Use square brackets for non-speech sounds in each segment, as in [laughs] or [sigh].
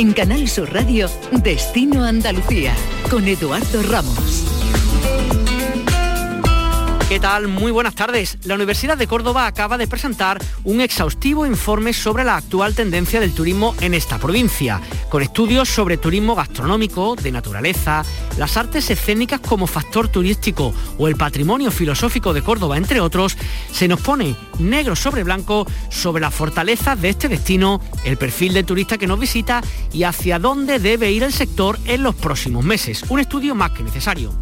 En Canal Sur Radio, Destino Andalucía, con Eduardo Ramos. ¿Qué tal? Muy buenas tardes. La Universidad de Córdoba acaba de presentar un exhaustivo informe sobre la actual tendencia del turismo en esta provincia, con estudios sobre turismo gastronómico, de naturaleza, las artes escénicas como factor turístico o el patrimonio filosófico de Córdoba, entre otros, se nos pone negro sobre blanco sobre las fortalezas de este destino, el perfil de turista que nos visita y hacia dónde debe ir el sector en los próximos meses. Un estudio más que necesario.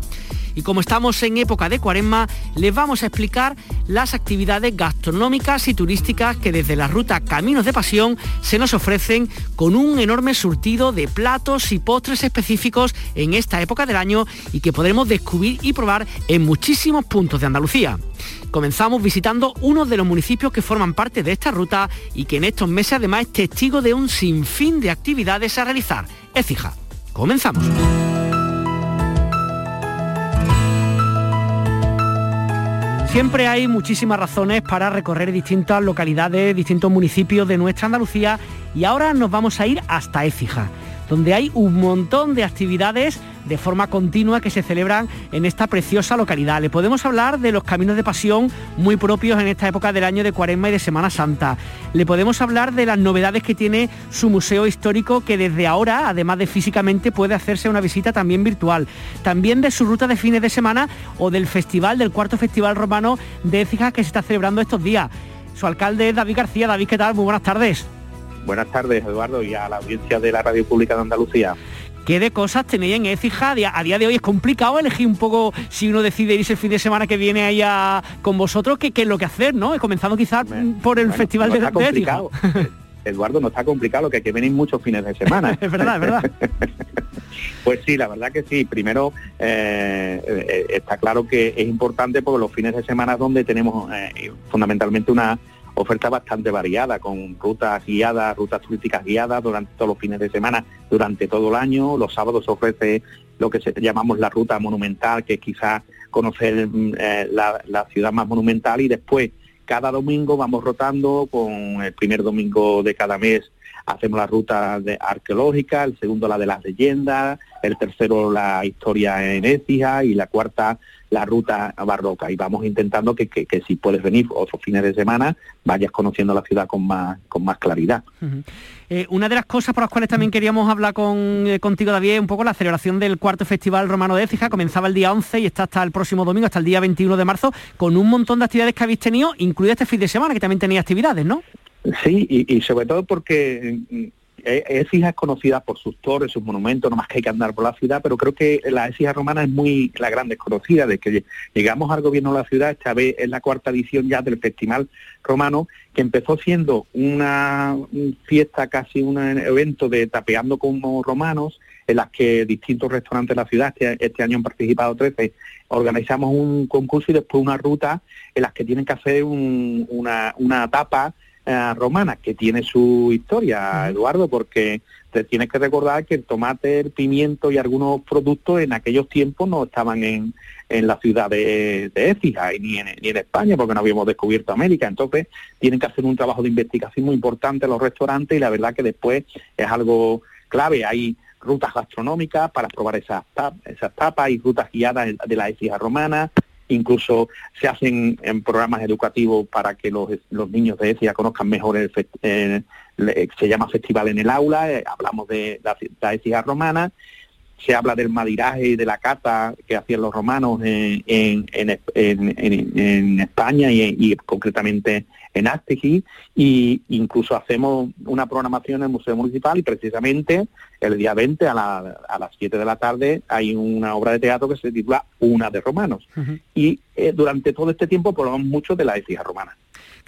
Y como estamos en época de cuaresma, les vamos a explicar las actividades gastronómicas y turísticas que desde la ruta Caminos de Pasión se nos ofrecen con un enorme surtido de platos y postres específicos en esta época del año y que podremos descubrir y probar en muchísimos puntos de Andalucía. Comenzamos visitando uno de los municipios que forman parte de esta ruta y que en estos meses además es testigo de un sinfín de actividades a realizar. Écija. Comenzamos. Siempre hay muchísimas razones para recorrer distintas localidades, distintos municipios de nuestra Andalucía. Y ahora nos vamos a ir hasta Écija donde hay un montón de actividades de forma continua que se celebran en esta preciosa localidad. Le podemos hablar de los caminos de pasión muy propios en esta época del año de Cuaresma y de Semana Santa. Le podemos hablar de las novedades que tiene su museo histórico que desde ahora, además de físicamente, puede hacerse una visita también virtual. También de su ruta de fines de semana o del festival, del cuarto festival romano de Écija que se está celebrando estos días. Su alcalde es David García. David, ¿qué tal? Muy buenas tardes. Buenas tardes, Eduardo, y a la audiencia de la Radio Pública de Andalucía. ¿Qué de cosas tenéis en Écija? A día de hoy es complicado elegir un poco si uno decide irse el fin de semana que viene allá con vosotros, qué, es lo que hacer, ¿no? Comenzando quizás por el Festival de, complicado. [laughs] Eduardo, no está complicado, lo que hay que venir muchos fines de semana. [laughs] es verdad, es verdad. [laughs] pues sí, la verdad que sí. Primero, eh, eh, está claro que es importante porque los fines de semana es donde tenemos eh, fundamentalmente una oferta bastante variada, con rutas guiadas, rutas turísticas guiadas durante todos los fines de semana, durante todo el año. Los sábados ofrece lo que se, llamamos la ruta monumental, que es quizás conocer mm, eh, la, ciudad más monumental y después cada domingo vamos rotando con el primer domingo de cada mes hacemos la ruta de arqueológica, el segundo la de las leyendas, el tercero la historia en Écija y la cuarta la ruta barroca y vamos intentando que, si puedes venir otros fines de semana vayas conociendo la ciudad con más con más claridad. Eh, una de las cosas por las cuales también queríamos hablar con, eh, contigo David es un poco la celebración del cuarto Festival Romano de Écija, comenzaba el día 11 y está hasta el próximo domingo, hasta el día 21 de marzo, con un montón de actividades que habéis tenido, incluido este fin de semana que también tenía actividades, ¿no? Sí, y, sobre todo porque Écija es conocida por sus torres, sus monumentos, no más que hay que andar por la ciudad, pero creo que la Écija romana es muy la gran desconocida, de que llegamos al gobierno de la ciudad, esta vez es la cuarta edición ya del Festival Romano, que empezó siendo una fiesta, casi un evento de tapeando como romanos, en las que distintos restaurantes de la ciudad, este, este año han participado 13, organizamos un concurso y después una ruta en las que tienen que hacer una, una tapa eh, romana, que tiene su historia, Eduardo, porque te tienes que recordar que el tomate, el pimiento y algunos productos en aquellos tiempos no estaban en, en la ciudad de, de Écija ni en, ni en España, porque no habíamos descubierto América. Entonces, tienen que hacer un trabajo de investigación muy importante los restaurantes y la verdad que después es algo clave. Hay rutas gastronómicas para probar esas, esas tapas y rutas guiadas de la Écija romana, incluso se hacen en programas educativos para que los, niños de ECIA conozcan mejor el, se llama Festival en el Aula, eh, hablamos de la, la ECIA romana, se habla del madiraje y de la cata que hacían los romanos en, en, España y, y, concretamente en Astegi y incluso hacemos una programación en el Museo Municipal y precisamente el día 20 a, las 7 de la tarde hay una obra de teatro que se titula Una de Romanos. Y eh, durante todo este tiempo hablamos mucho de la ética romana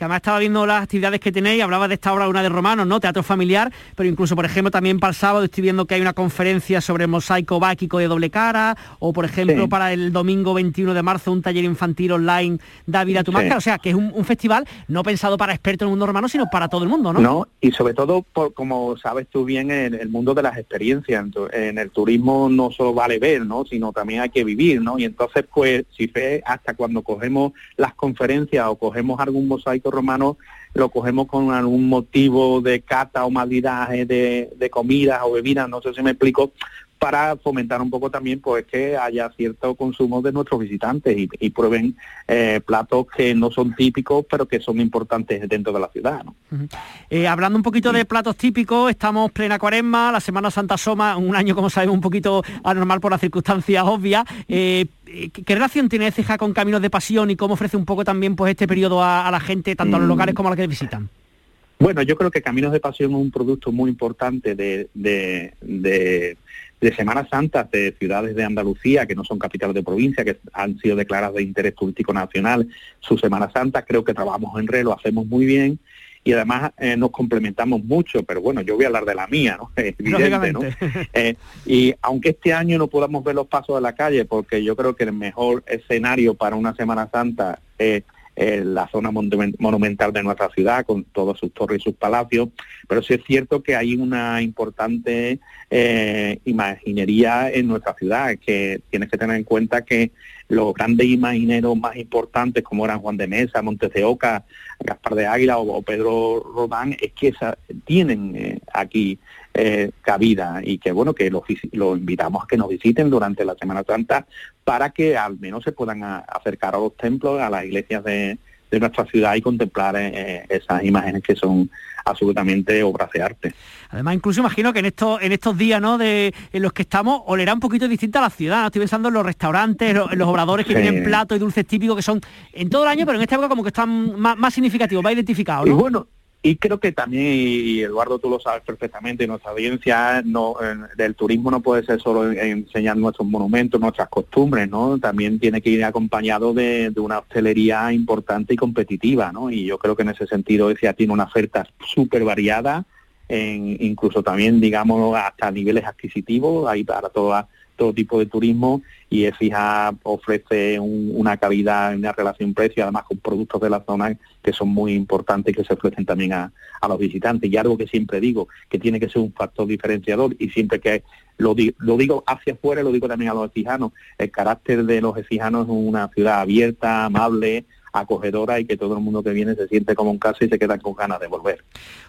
que además estaba viendo las actividades que tenéis, hablaba de esta obra una de romanos, ¿no? Teatro familiar, pero incluso, por ejemplo, también para el sábado estoy viendo que hay una conferencia sobre el mosaico báquico de doble cara, o por ejemplo, para el domingo 21 de marzo, un taller infantil online, David a tu máscara, o sea, que es un, festival no pensado para expertos en el mundo romano, sino para todo el mundo, ¿no? No, y sobre todo, por, como sabes tú bien, en el mundo de las experiencias, en el turismo no solo vale ver, ¿no? Sino también hay que vivir, ¿no? Y entonces, pues, si fe, hasta cuando cogemos las conferencias o cogemos algún mosaico romano lo cogemos con algún motivo de cata o maridaje de, de comidas o bebidas, no sé si me explico, para fomentar un poco también pues que haya cierto consumo de nuestros visitantes y, prueben eh, platos que no son típicos pero que son importantes dentro de la ciudad. Eh, hablando un poquito de platos típicos, estamos plena cuaresma, la Semana Santa Soma, un año como sabemos un poquito anormal por las circunstancias obvias. Eh, ¿Qué relación tiene Ceja con Caminos de Pasión y cómo ofrece un poco también pues este periodo a, la gente, tanto a los mm. locales como a los que visitan? Bueno, yo creo que Caminos de Pasión es un producto muy importante de de Semana Santa de ciudades de Andalucía, que no son capitales de provincia, que han sido declaradas de interés turístico nacional, su Semana Santa, creo que trabajamos en red, lo hacemos muy bien y además eh, nos complementamos mucho, pero bueno, yo voy a hablar de la mía, ¿no? [laughs] evidente, ¿no? Eh, y aunque este año no podamos ver los pasos de la calle, porque yo creo que el mejor escenario para una Semana Santa es la zona monumental de nuestra ciudad, con todas sus torres y sus palacios, pero sí es cierto que hay una importante eh, imaginería en nuestra ciudad, que tienes que tener en cuenta que los grandes imagineros más importantes como eran Juan de Mesa, Montes de Oca, Gaspar de Águila o, Pedro Rodán, es que tienen eh, aquí eh, cabida. Y que bueno que los lo invitamos a que nos visiten durante la Semana Santa para que al menos se puedan acercar a los templos, a las iglesias de, de nuestra ciudad y contemplar eh, esas imágenes que son absolutamente obras de arte. Además, incluso imagino que en estos, en estos días ¿no? de, en los que estamos, olerá un poquito distinta a la ciudad. Estoy pensando en los restaurantes, en los, obradores que tienen platos y dulces típicos que son en todo el año, pero en esta época como que están más, significativos, más identificados. ¿no? Y bueno, y creo que también, y Eduardo tú lo sabes perfectamente, nuestra audiencia no, del turismo no puede ser solo enseñar nuestros monumentos, nuestras costumbres, ¿no? También tiene que ir acompañado de, una hostelería importante y competitiva, ¿no? Y yo creo que en ese sentido decía tiene una oferta súper variada, en, incluso también, digamos, hasta niveles adquisitivos, ahí para todas todo tipo de turismo y EFIJA ofrece una calidad, una relación precio, además con productos de la zona que son muy importantes y que se ofrecen también a, los visitantes. Y algo que siempre digo, que tiene que ser un factor diferenciador y siempre que lo, lo digo hacia afuera, lo digo también a los efijanos, el carácter de los efijanos es una ciudad abierta, amable, acogedora y que todo el mundo que viene se siente como en casa y se queda con ganas de volver.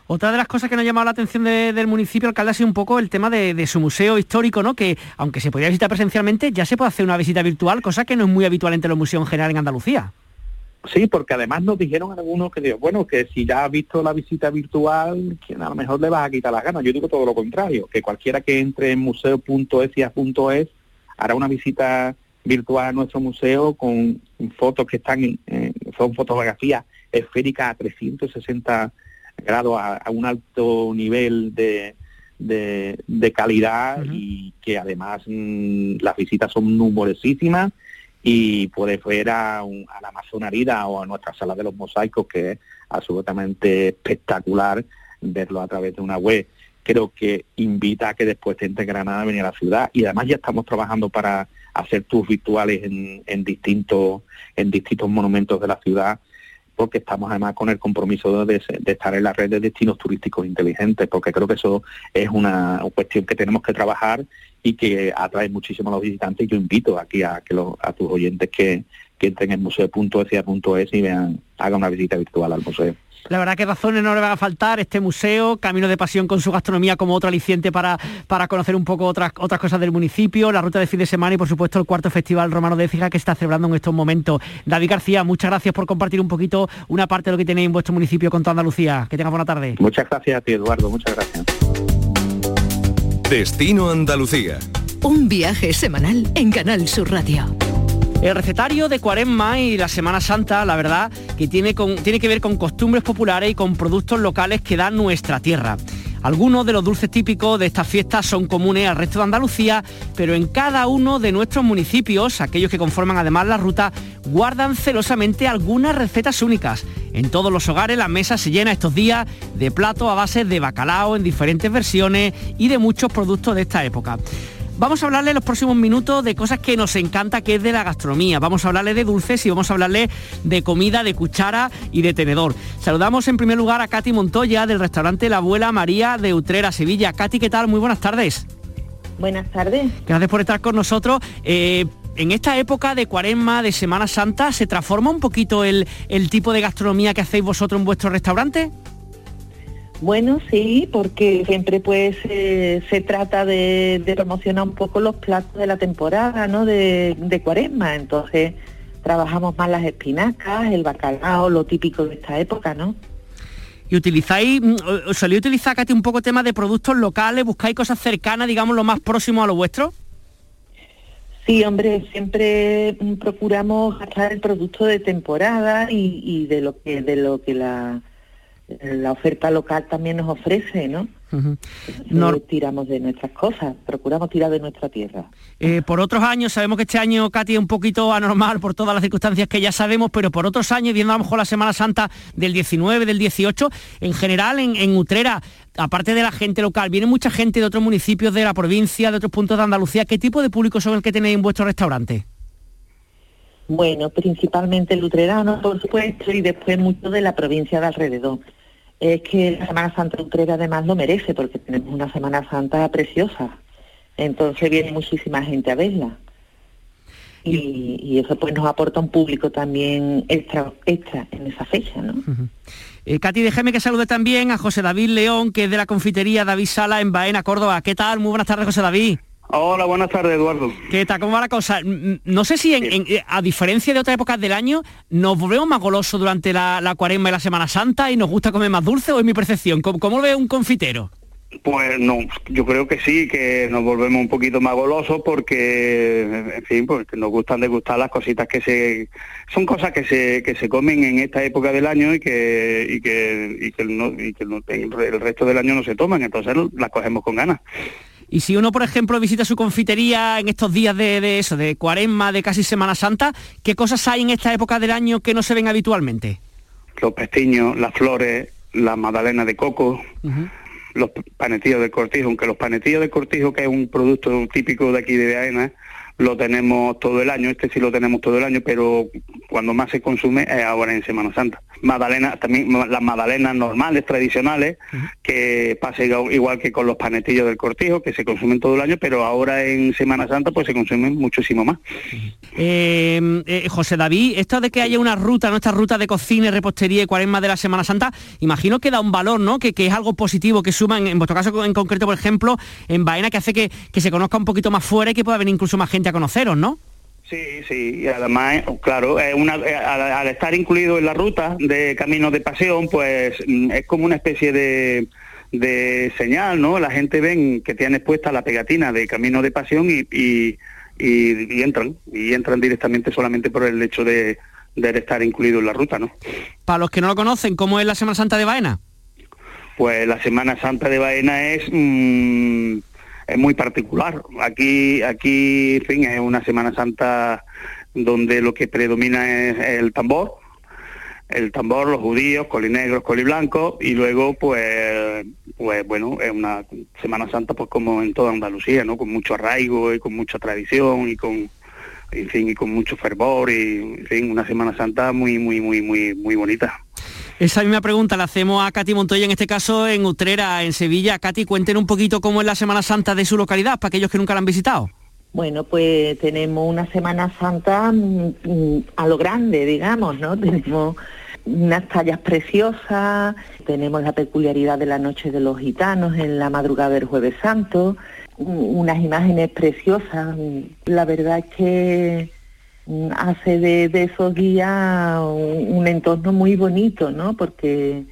Otra de las cosas que nos ha llamado la atención del municipio, alcalde, ha sido un poco el tema de, su museo histórico, ¿no? Que aunque se podía visitar presencialmente, ya se puede hacer una visita virtual, cosa que no es muy habitual entre los museos en general en Andalucía. Sí, porque además nos dijeron algunos que bueno, que si ya has visto la visita virtual, que a lo mejor le vas a quitar las ganas. Yo digo todo lo contrario, que cualquiera que entre en museo.ecia.es hará una visita virtual a nuestro museo con fotos que están en, son fotografías esféricas a 360 grados a, un alto nivel de, de, calidad y que además mm, las visitas son numerosísimas y puedes ver a, a la Amazonarida o a nuestra sala de los mosaicos que es absolutamente espectacular verlo a través de una web. Creo que invita a que después te en Granada a venir a la ciudad y además ya estamos trabajando para hacer tours virtuales en, en distintos en distintos monumentos de la ciudad porque estamos además con el compromiso de, estar en la red de destinos turísticos inteligentes, porque creo que eso es una cuestión que tenemos que trabajar y que atrae muchísimo a los visitantes. Y yo invito aquí a que a tus oyentes que, entren en museo.ecia.es y vean, hagan una visita virtual al museo. La verdad que razones no le van a faltar. Este museo, Camino de Pasión con su gastronomía como otro aliciente para, para conocer un poco otras, otras cosas del municipio, la ruta de fin de semana y por supuesto el cuarto Festival Romano de Écija que está celebrando en estos momentos. David García, muchas gracias por compartir un poquito una parte de lo que tenéis en vuestro municipio con toda Andalucía. Que tenga buena tarde. Muchas gracias a ti, Eduardo. Muchas gracias. Destino Andalucía. Un viaje semanal en Canal Sur Radio. El recetario de Cuaresma y la Semana Santa, la verdad, que tiene, tiene que ver con costumbres populares y con productos locales que da nuestra tierra. Algunos de los dulces típicos de estas fiestas son comunes al resto de Andalucía, pero en cada uno de nuestros municipios, aquellos que conforman además la ruta, guardan celosamente algunas recetas únicas. En todos los hogares la mesa se llena estos días de platos a base de bacalao en diferentes versiones y de muchos productos de esta época. Vamos a hablarle en los próximos minutos de cosas que nos encanta, que es de la gastronomía. Vamos a hablarle de dulces y vamos a hablarle de comida, de cuchara y de tenedor. Saludamos en primer lugar a Katy Montoya del restaurante La Abuela María de Utrera, Sevilla. Katy, ¿qué tal? Muy buenas tardes. Buenas tardes. Gracias por estar con nosotros. Eh, en esta época de cuaresma, de Semana Santa, ¿se transforma un poquito el, tipo de gastronomía que hacéis vosotros en vuestro restaurante? Bueno, sí, porque siempre pues se trata de, promocionar un poco los platos de la temporada, ¿no? De, de cuaresma, entonces trabajamos más las espinacas, el bacalao, lo típico de esta época, ¿no? y utilizáis, mm, os solía utilizar, Katy, un poco tema de productos locales, buscáis cosas cercanas, digamos, lo más próximo a lo vuestro. Sí, hombre, siempre mm, procuramos gastar el producto de temporada y, de lo que de lo que la, la oferta local también nos ofrece, ¿no? No tiramos de nuestras cosas, procuramos tirar de nuestra tierra. Eh, por otros años, sabemos que este año, Katy, es un poquito anormal por todas las circunstancias que ya sabemos, pero por otros años, viendo a lo mejor la Semana Santa del 19, del 18, en general en, Utrera, aparte de la gente local, viene mucha gente de otros municipios de la provincia, de otros puntos de Andalucía. ¿Qué tipo de público son el que tenéis en vuestro restaurante? Bueno, principalmente el utrerano, por supuesto, y después mucho de la provincia de alrededor es que la Semana Santa Utrera además lo merece, porque tenemos una Semana Santa preciosa. Entonces viene muchísima gente a verla. Y, eso pues nos aporta un público también extra, extra en esa fecha, ¿no? Eh, Katy, déjeme que salude también a José David León, que es de la confitería David Sala en Baena, Córdoba. ¿Qué tal? Muy buenas tardes, José David. Hola, buenas tardes, Eduardo. ¿Qué tal? ¿Cómo va la cosa? No sé si, eh, a diferencia de otras épocas del año, nos volvemos más golosos durante la, la, cuaresma y la Semana Santa y nos gusta comer más dulce, ¿o es mi percepción? ¿Cómo, lo ve un confitero? Pues no, yo creo que sí, que nos volvemos un poquito más golosos porque, en fin, porque nos gustan degustar las cositas que se... Son cosas que se, que se comen en esta época del año y que, y que, y que, y que el resto del año no se toman, entonces las cogemos con ganas. Y si uno, por ejemplo, visita su confitería en estos días de, eso, de cuaresma, de casi Semana Santa, ¿qué cosas hay en esta época del año que no se ven habitualmente? Los pestiños, las flores, la magdalena de coco, los panetillos de cortijo, aunque los panetillos de cortijo, que es un producto típico de aquí de Viena, lo tenemos todo el año, este sí lo tenemos todo el año, pero cuando más se consume es ahora en Semana Santa. Magdalena, también las magdalenas normales, tradicionales, que pasa igual que con los panetillos del cortijo, que se consumen todo el año, pero ahora en Semana Santa pues se consumen muchísimo más. Em, eh, José David, esto de que haya una ruta, nuestra ruta de cocina y repostería y cuaresma de la Semana Santa, imagino que da un valor, ¿no? Que, es algo positivo, que suma, en, vuestro caso en concreto, por ejemplo, en Baena, que hace que, que se conozca un poquito más fuera y que pueda venir incluso más gente a conoceros, ¿no? Sí, sí, y además, claro, una, eh, al, estar incluido en la ruta de Camino de Pasión, pues mm, es como una especie de, de señal, ¿no? La gente ven que tiene puesta la pegatina de Camino de Pasión y, y, y, entran, y entran directamente solamente por el hecho de, de, estar incluido en la ruta, ¿no? Para los que no lo conocen, ¿cómo es la Semana Santa de Baena? Pues la Semana Santa de Baena es... Mm, es muy particular. Aquí, aquí, en fin, es una Semana Santa donde lo que predomina es el tambor, el tambor, los judíos, colinegros, coliblancos, y luego pues pues bueno, es una Semana Santa pues como en toda Andalucía, ¿no? Con mucho arraigo y con mucha tradición y con en fin, y con mucho fervor y en fin, una Semana Santa muy muy muy muy muy bonita. Esa misma pregunta la hacemos a Katy Montoya, en este caso en Utrera, en Sevilla. Katy, cuenten un poquito cómo es la Semana Santa de su localidad, para aquellos que nunca la han visitado. Bueno, pues tenemos una Semana Santa mm, mm, a lo grande, digamos, ¿no? [laughs] Tenemos unas tallas preciosas, tenemos la peculiaridad de la Noche de los Gitanos en la madrugada del Jueves Santo, unas imágenes preciosas. La verdad es que hace de, esos días un, entorno muy bonito, ¿no? Porque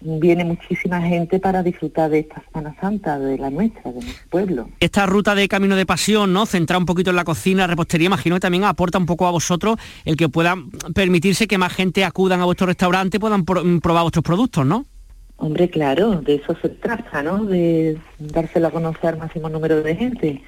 viene muchísima gente para disfrutar de esta Semana Santa, de la nuestra, de nuestro pueblo. Esta ruta de Camino de Pasión, ¿no? Centrar un poquito en la cocina, repostería, imagino que también aporta un poco a vosotros el que pueda permitirse que más gente acudan a vuestro restaurante, puedan probar vuestros productos, ¿no? Hombre, claro, de eso se trata, ¿no? De dárselo a conocer al máximo número de gente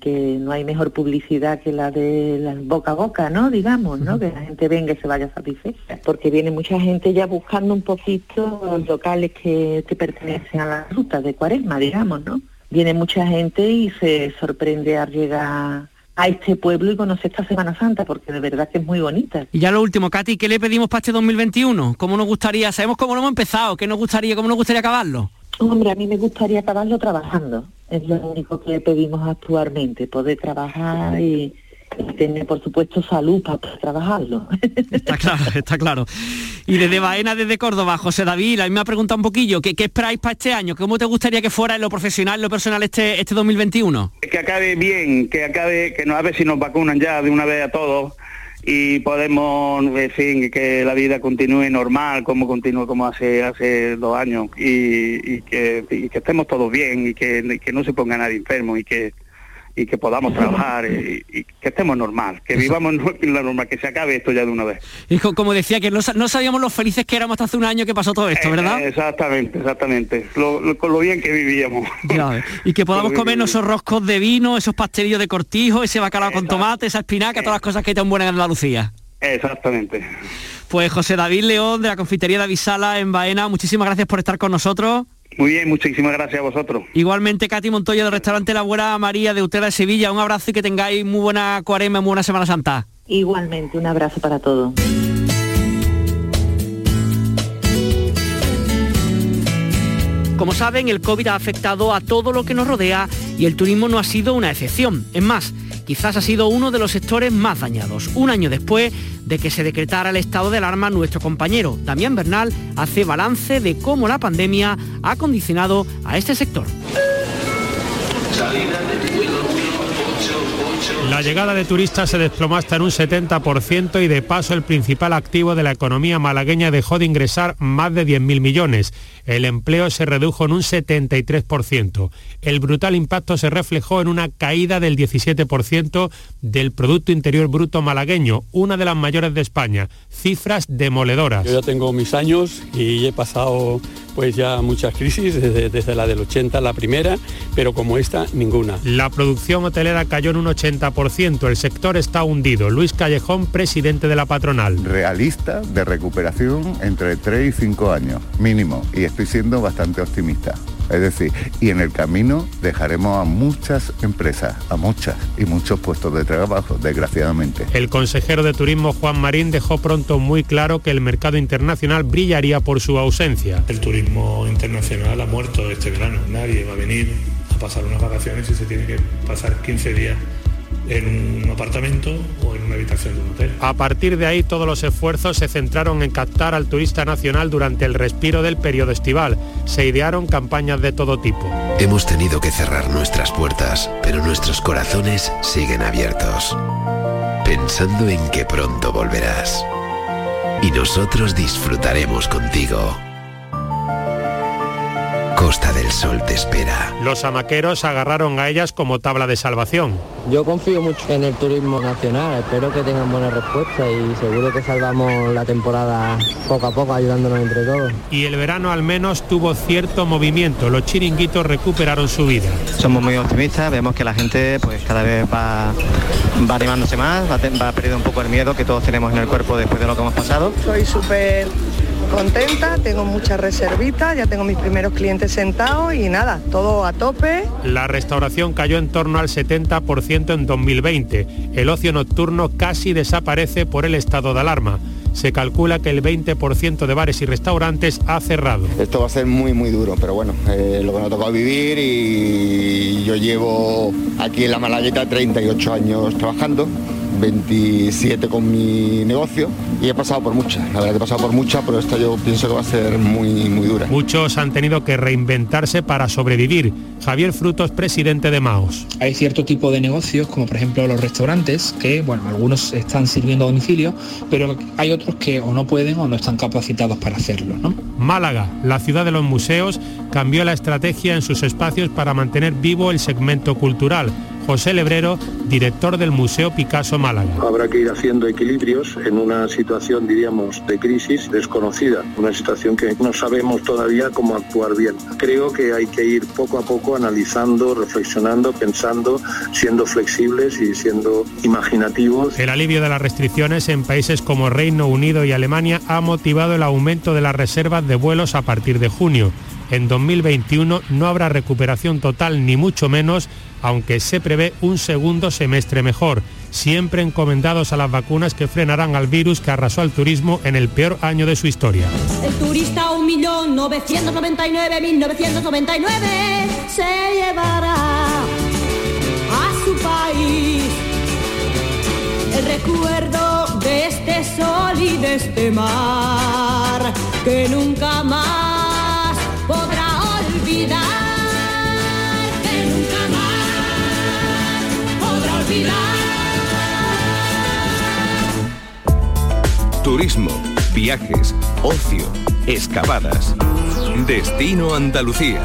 que no hay mejor publicidad que la de la boca a boca, ¿no? Digamos, ¿no? Que la gente venga y se vaya satisfecha. Porque viene mucha gente ya buscando un poquito los locales que, que pertenecen a las rutas de cuaresma, digamos, ¿no? Viene mucha gente y se sorprende al llegar a este pueblo y conocer esta Semana Santa, porque de verdad que es muy bonita. Y ya lo último, Katy, ¿qué le pedimos para este 2021? ¿Cómo nos gustaría? Sabemos cómo lo hemos empezado, ¿qué nos gustaría, cómo nos gustaría acabarlo? Hombre, a mí me gustaría acabarlo trabajando. Es lo único que pedimos actualmente, poder trabajar y, tener, por supuesto, salud para trabajarlo. [laughs] Está claro, está claro. Y desde Baena, desde Córdoba, José David, a mí me ha preguntado un poquillo, ¿qué, ¿qué, esperáis para este año? ¿Cómo te gustaría que fuera en lo profesional, en lo personal este, este 2021? Que acabe bien, que acabe, que no, a ver si nos vacunan ya de una vez a todos y podemos, fin, que la vida continúe normal como continúe como hace hace dos años y, que, estemos todos bien y que, que no se ponga nadie enfermo y que y que podamos trabajar y, que estemos normal, que vivamos en la normal, que se acabe esto ya de una vez. Y como decía, que no, sabíamos los felices que éramos hasta hace un año que pasó todo esto, ¿verdad? Eh, exactamente, exactamente, con lo bien que vivíamos. y que podamos comer esos roscos de vino, esos pastelillos de cortijo, ese bacalao con tomate, esa espinaca, todas las cosas que tan buenas en Andalucía. Exactamente. Pues José David León de la Confitería de Avisala en Baena, muchísimas gracias por estar con nosotros. Muy bien, muchísimas gracias a vosotros. Igualmente, Katy Montoya del restaurante La Buena María de Utera de Sevilla. Un abrazo y que tengáis muy buena cuarema, muy buena Semana Santa. Igualmente, un abrazo para todos. Como saben, el COVID ha afectado a todo lo que nos rodea y el turismo no ha sido una excepción. Es más, quizás ha sido uno de los sectores más dañados. Un año después de que se decretara el estado de alarma, nuestro compañero Damián Bernal hace balance de cómo la pandemia ha condicionado a este sector. La llegada de turistas se desplomó hasta en un 70% y de paso el principal activo de la economía malagueña dejó de ingresar más de 10.000 millones. El empleo se redujo en un 73%. El brutal impacto se reflejó en una caída del 17% del Producto Interior Bruto malagueño, una de las mayores de España. Cifras demoledoras. Yo ya tengo mis años y he pasado pues ya muchas crisis, desde, desde la del 80 la primera, pero como esta, ninguna. La producción hotelera cayó en un 80%, el sector está hundido. Luis Callejón, presidente de la patronal. Realista de recuperación entre 3 y 5 años, mínimo, y estoy siendo bastante optimista. Es decir, y en el camino dejaremos a muchas empresas, a muchas y muchos puestos de trabajo, desgraciadamente. El consejero de Turismo Juan Marín dejó pronto muy claro que el mercado internacional brillaría por su ausencia. El turismo internacional ha muerto este verano. Nadie va a venir a pasar unas vacaciones y se tiene que pasar 15 días en un apartamento o en una habitación de un hotel. A partir de ahí todos los esfuerzos se centraron en captar al turista nacional durante el respiro del periodo estival. Se idearon campañas de todo tipo. Hemos tenido que cerrar nuestras puertas, pero nuestros corazones siguen abiertos, pensando en que pronto volverás. Y nosotros disfrutaremos contigo Costa del Sol te espera. Los amaqueros agarraron a ellas como tabla de salvación. Yo confío mucho en el turismo nacional, espero que tengan buena respuesta y seguro que salvamos la temporada poco a poco ayudándonos entre todos. Y el verano al menos tuvo cierto movimiento, los chiringuitos recuperaron su vida. Somos muy optimistas, vemos que la gente pues cada vez va, va animándose más, va, va perdiendo un poco el miedo que todos tenemos en el cuerpo después de lo que hemos pasado. Soy súper contenta, tengo muchas reservitas, ya tengo mis primeros clientes sentados y nada, todo a tope. La restauración cayó en torno al 70% en 2020. El ocio nocturno casi desaparece por el estado de alarma. Se calcula que el 20% de bares y restaurantes ha cerrado. Esto va a ser muy, muy duro, pero bueno, eh, lo que nos ha tocado vivir y yo llevo aquí en la Malayeta 38 años trabajando 27 con mi negocio y he pasado por muchas, la verdad que he pasado por muchas, pero esta yo pienso que va a ser muy, muy dura. Muchos han tenido que reinventarse para sobrevivir. Javier Frutos, presidente de Maos. Hay cierto tipo de negocios, como por ejemplo los restaurantes, que bueno, algunos están sirviendo a domicilio, pero hay otros que o no pueden o no están capacitados para hacerlo. ¿no? Málaga, la ciudad de los museos, cambió la estrategia en sus espacios para mantener vivo el segmento cultural José Lebrero, director del Museo Picasso Málaga. Habrá que ir haciendo equilibrios en una situación, diríamos, de crisis desconocida, una situación que no sabemos todavía cómo actuar bien. Creo que hay que ir poco a poco analizando, reflexionando, pensando, siendo flexibles y siendo imaginativos. El alivio de las restricciones en países como Reino Unido y Alemania ha motivado el aumento de las reservas de vuelos a partir de junio. En 2021 no habrá recuperación total ni mucho menos aunque se prevé un segundo semestre mejor, siempre encomendados a las vacunas que frenarán al virus que arrasó al turismo en el peor año de su historia. El turista 1.999.1999 se llevará a su país el recuerdo de este sol y de este mar que nunca más podrá olvidar, Turismo, viajes, ocio, excavadas. Destino Andalucía.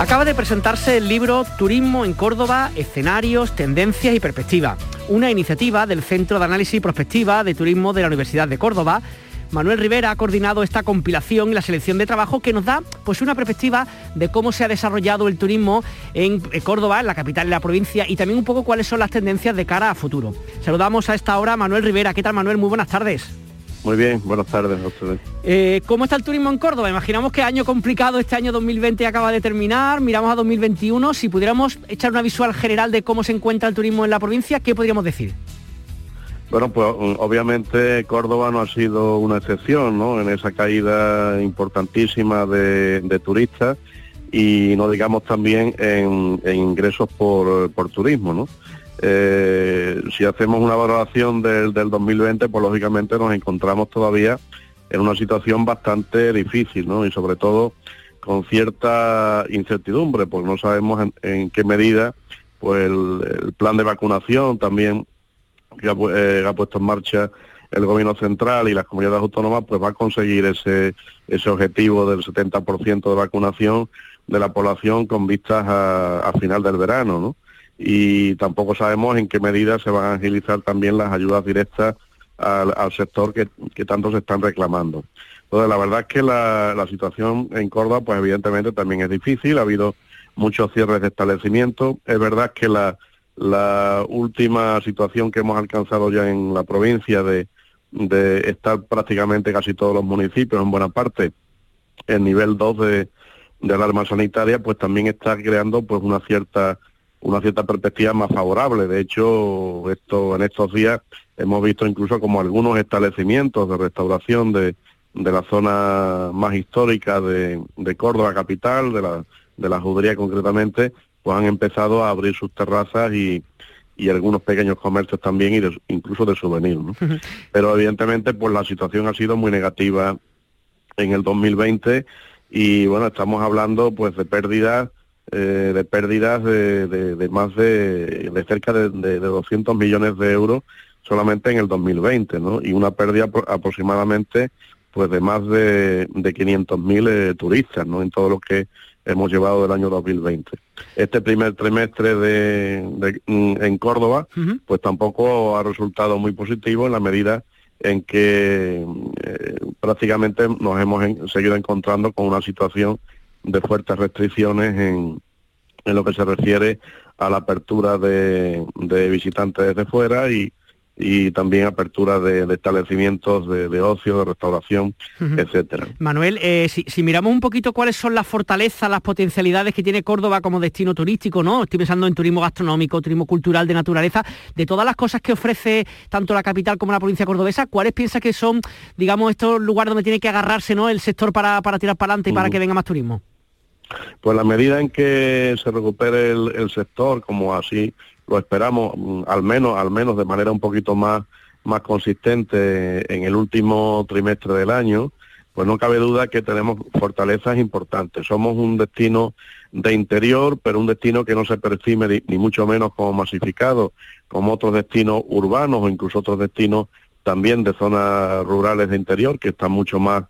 Acaba de presentarse el libro Turismo en Córdoba, escenarios, tendencias y perspectiva, una iniciativa del Centro de Análisis y Prospectiva de Turismo de la Universidad de Córdoba. Manuel Rivera ha coordinado esta compilación y la selección de trabajo que nos da pues una perspectiva de cómo se ha desarrollado el turismo en Córdoba, en la capital y la provincia, y también un poco cuáles son las tendencias de cara a futuro. Saludamos a esta hora a Manuel Rivera. ¿Qué tal Manuel? Muy buenas tardes. Muy bien, buenas tardes ustedes. Eh, ¿Cómo está el turismo en Córdoba? Imaginamos que año complicado, este año 2020 acaba de terminar, miramos a 2021, si pudiéramos echar una visual general de cómo se encuentra el turismo en la provincia, ¿qué podríamos decir? Bueno, pues obviamente Córdoba no ha sido una excepción, ¿no? En esa caída importantísima de, turistas y no digamos también en, ingresos por, por turismo, ¿no? Eh, si hacemos una valoración del, 2020, pues lógicamente nos encontramos todavía en una situación bastante difícil, ¿no? Y sobre todo con cierta incertidumbre, porque no sabemos en, qué medida pues el, plan de vacunación también que ha, eh, ha, puesto en marcha el gobierno central y las comunidades autónomas pues va a conseguir ese, ese objetivo del 70% de vacunación de la población con vistas a, a final del verano, ¿no? y tampoco sabemos en qué medida se van a agilizar también las ayudas directas al, sector que, tanto se están reclamando. Entonces, la verdad es que la, situación en Córdoba, pues evidentemente también es difícil, ha habido muchos cierres de establecimientos. Es verdad que la, la última situación que hemos alcanzado ya en la provincia de, de estar prácticamente casi todos los municipios, en buena parte, en nivel 2 de, de alarma sanitaria, pues también está creando pues una cierta una cierta perspectiva más favorable. De hecho, esto en estos días hemos visto incluso como algunos establecimientos de restauración de, de la zona más histórica de, de Córdoba capital, de la, de la judería concretamente, pues han empezado a abrir sus terrazas y, y algunos pequeños comercios también y incluso de souvenirs. ¿no? Pero evidentemente pues la situación ha sido muy negativa en el 2020 y bueno, estamos hablando pues de pérdidas eh, de pérdidas de, más de, de cerca de, de, 200 millones de euros solamente en el 2020, ¿no? Y una pérdida aproximadamente pues de más de, de 500.000 eh, turistas, ¿no? En todo lo que hemos llevado del año 2020. Este primer trimestre de, mm, en Córdoba, pues tampoco ha resultado muy positivo en la medida en que eh, prácticamente nos hemos seguido encontrando con una situación de fuertes restricciones en, en lo que se refiere a la apertura de, de visitantes desde fuera y, y también apertura de, establecimientos de, ocio, de restauración, etcétera. Manuel, eh, si, si, miramos un poquito cuáles son las fortalezas, las potencialidades que tiene Córdoba como destino turístico, ¿no? Estoy pensando en turismo gastronómico, turismo cultural, de naturaleza, de todas las cosas que ofrece tanto la capital como la provincia cordobesa, ¿cuáles piensa que son, digamos, estos lugares donde tiene que agarrarse, ¿no? El sector para, para tirar para adelante y para que venga más turismo. Pues la medida en que se recupere el, sector, como así lo esperamos, mm, al menos, al menos de manera un poquito más, más consistente en el último trimestre del año, pues no cabe duda que tenemos fortalezas importantes. Somos un destino de interior, pero un destino que no se percibe ni, mucho menos como masificado, como otros destinos urbanos o incluso otros destinos también de zonas rurales de interior, que están mucho más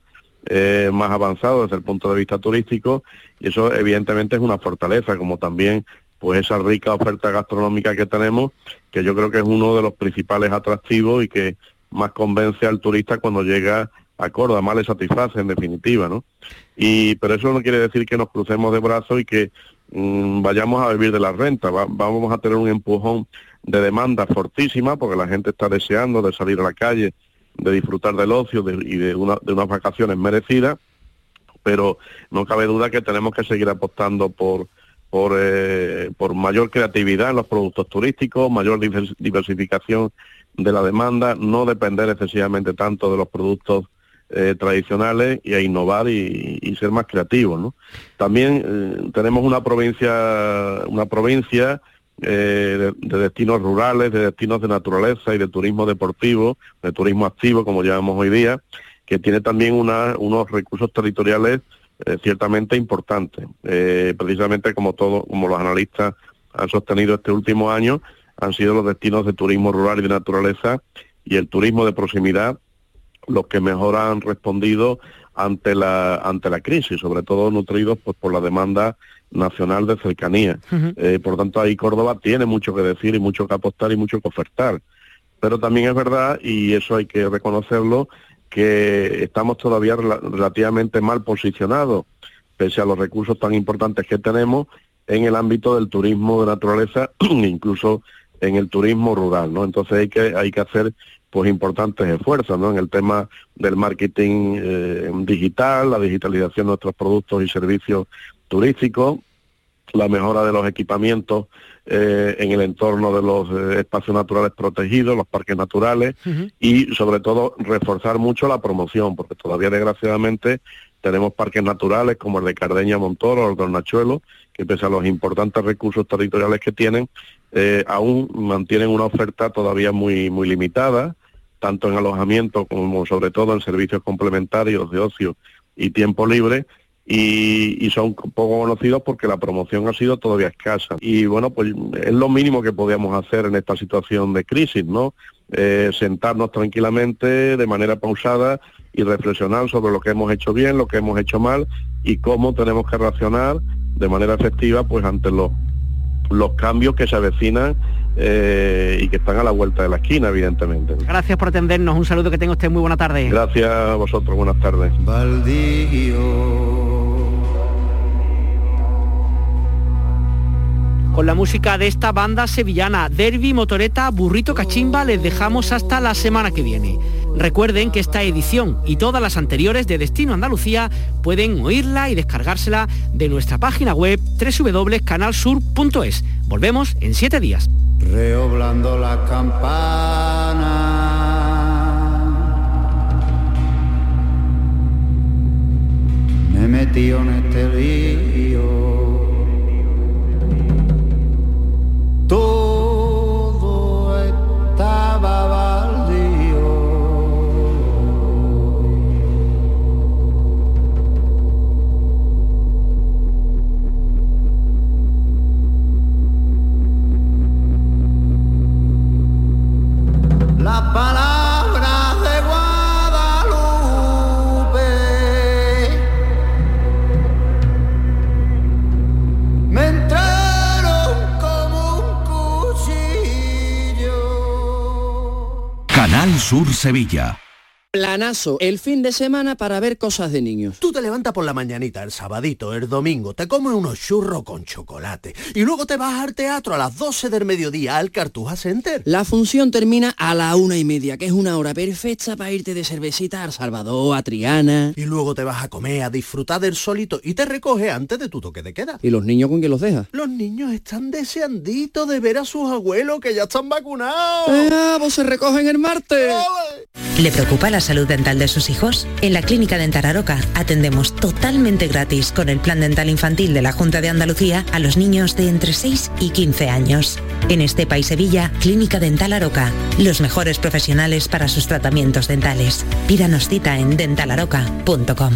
eh, más avanzado desde el punto de vista turístico y eso evidentemente es una fortaleza, como también pues esa rica oferta gastronómica que tenemos, que yo creo que es uno de los principales atractivos y que más convence al turista cuando llega a Córdoba, más le satisface en definitiva, ¿no? Y pero eso no quiere decir que nos crucemos de brazos y que mm, vayamos a vivir de la renta, vamos a tener un empujón de demanda fortísima porque la gente está deseando de salir a la calle de disfrutar del ocio y de, una, de unas vacaciones merecidas, pero no cabe duda que tenemos que seguir apostando por, por, eh, por mayor creatividad en los productos turísticos, mayor diversificación de la demanda, no depender excesivamente tanto de los productos eh, tradicionales y a innovar y, ser más creativos. ¿no? También eh, tenemos una provincia, una provincia eh, de, destinos rurales, de destinos de naturaleza y de turismo deportivo, de turismo activo, como llamamos hoy día, que tiene también unos recursos territoriales ciertamente importantes. precisamente como todo, como los analistas han sostenido este último año, han sido los destinos de turismo rural y de naturaleza y el turismo de proximidad los que mejor han respondido ante la ante la crisis, sobre todo nutridos pues por la demanda nacional de cercanía. Eh, por tanto, ahí Córdoba tiene mucho que decir y mucho que apostar y mucho que ofertar. Pero también es verdad, y eso hay que reconocerlo, que estamos todavía relativamente mal posicionados, pese a los recursos tan importantes que tenemos en el ámbito del turismo de naturaleza, [clears throat] incluso en el turismo rural, ¿no? Entonces hay que hay que hacer pues importantes esfuerzos, ¿no? En el tema del marketing eh, digital, la digitalización de nuestros productos y servicios turísticos, la mejora de los equipamientos eh, en el entorno de los eh, espacios naturales protegidos, los parques naturales y sobre todo reforzar mucho la promoción, porque todavía desgraciadamente tenemos parques naturales como el de Cardeña Montoro o el de Hornachuelo, que pese a los importantes recursos territoriales que tienen, eh, aún mantienen una oferta todavía muy, muy limitada, tanto en alojamiento como sobre todo en servicios complementarios de ocio y tiempo libre, y, son poco conocidos porque la promoción ha sido todavía escasa. Y bueno, pues es lo mínimo que podíamos hacer en esta situación de crisis, ¿no? Eh, sentarnos tranquilamente, de manera pausada y reflexionar sobre lo que hemos hecho bien, lo que hemos hecho mal y cómo tenemos que reaccionar de manera efectiva pues ante los los cambios que se avecinan eh, y que están a la vuelta de la esquina, evidentemente. Gracias por atendernos, un saludo que tenga usted, muy buena tarde. Gracias a vosotros, buenas tardes. Con la música de esta banda sevillana, Derby, Motoreta, Burrito Cachimba, les dejamos hasta la semana que viene. Recuerden que esta edición y todas las anteriores de Destino Andalucía pueden oírla y descargársela de nuestra página web www.canalsur.es. Volvemos en siete días. Reoblando la campana. Me en este. Sur Sevilla. Planazo, el fin de semana para ver cosas de niños. Tú te levantas por la mañanita, el sabadito, el domingo, te comes unos churros con chocolate y luego te vas al teatro a las 12 del mediodía al Cartuja Center. La función termina a la una y media, que es una hora perfecta para irte de cervecita a Salvador, a Triana. Y luego te vas a comer, a disfrutar del solito y te recoge antes de tu toque de queda. ¿Y los niños con quién los dejas? Los niños están deseanditos de ver a sus abuelos que ya están vacunados. ¡Ah, vos se recogen el martes! ¿Le preocupa la salud dental de sus hijos? En la Clínica Dental Aroca atendemos totalmente gratis con el Plan Dental Infantil de la Junta de Andalucía a los niños de entre 6 y 15 años. En este país Sevilla, Clínica Dental Aroca, los mejores profesionales para sus tratamientos dentales. Pídanos cita en dentalaroca.com.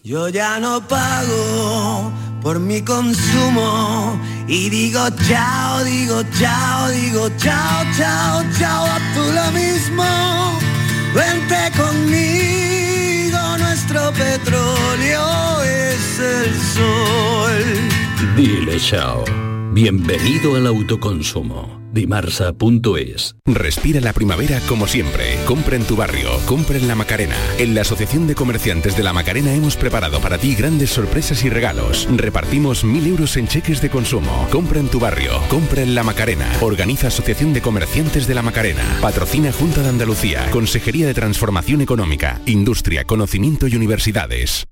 Yo ya no pago por mi consumo y digo chao, digo chao, digo chao, chao, chao, a tú lo mismo. Vente conmigo, nuestro petróleo es el sol. Dile chao. Bienvenido al autoconsumo. Dimarsa.es. Respira la primavera como siempre. Compra en tu barrio, compra en La Macarena. En la Asociación de Comerciantes de La Macarena hemos preparado para ti grandes sorpresas y regalos. Repartimos mil euros en cheques de consumo. Compra en tu barrio, compra en La Macarena. Organiza Asociación de Comerciantes de La Macarena. Patrocina Junta de Andalucía. Consejería de Transformación Económica, Industria, Conocimiento y Universidades.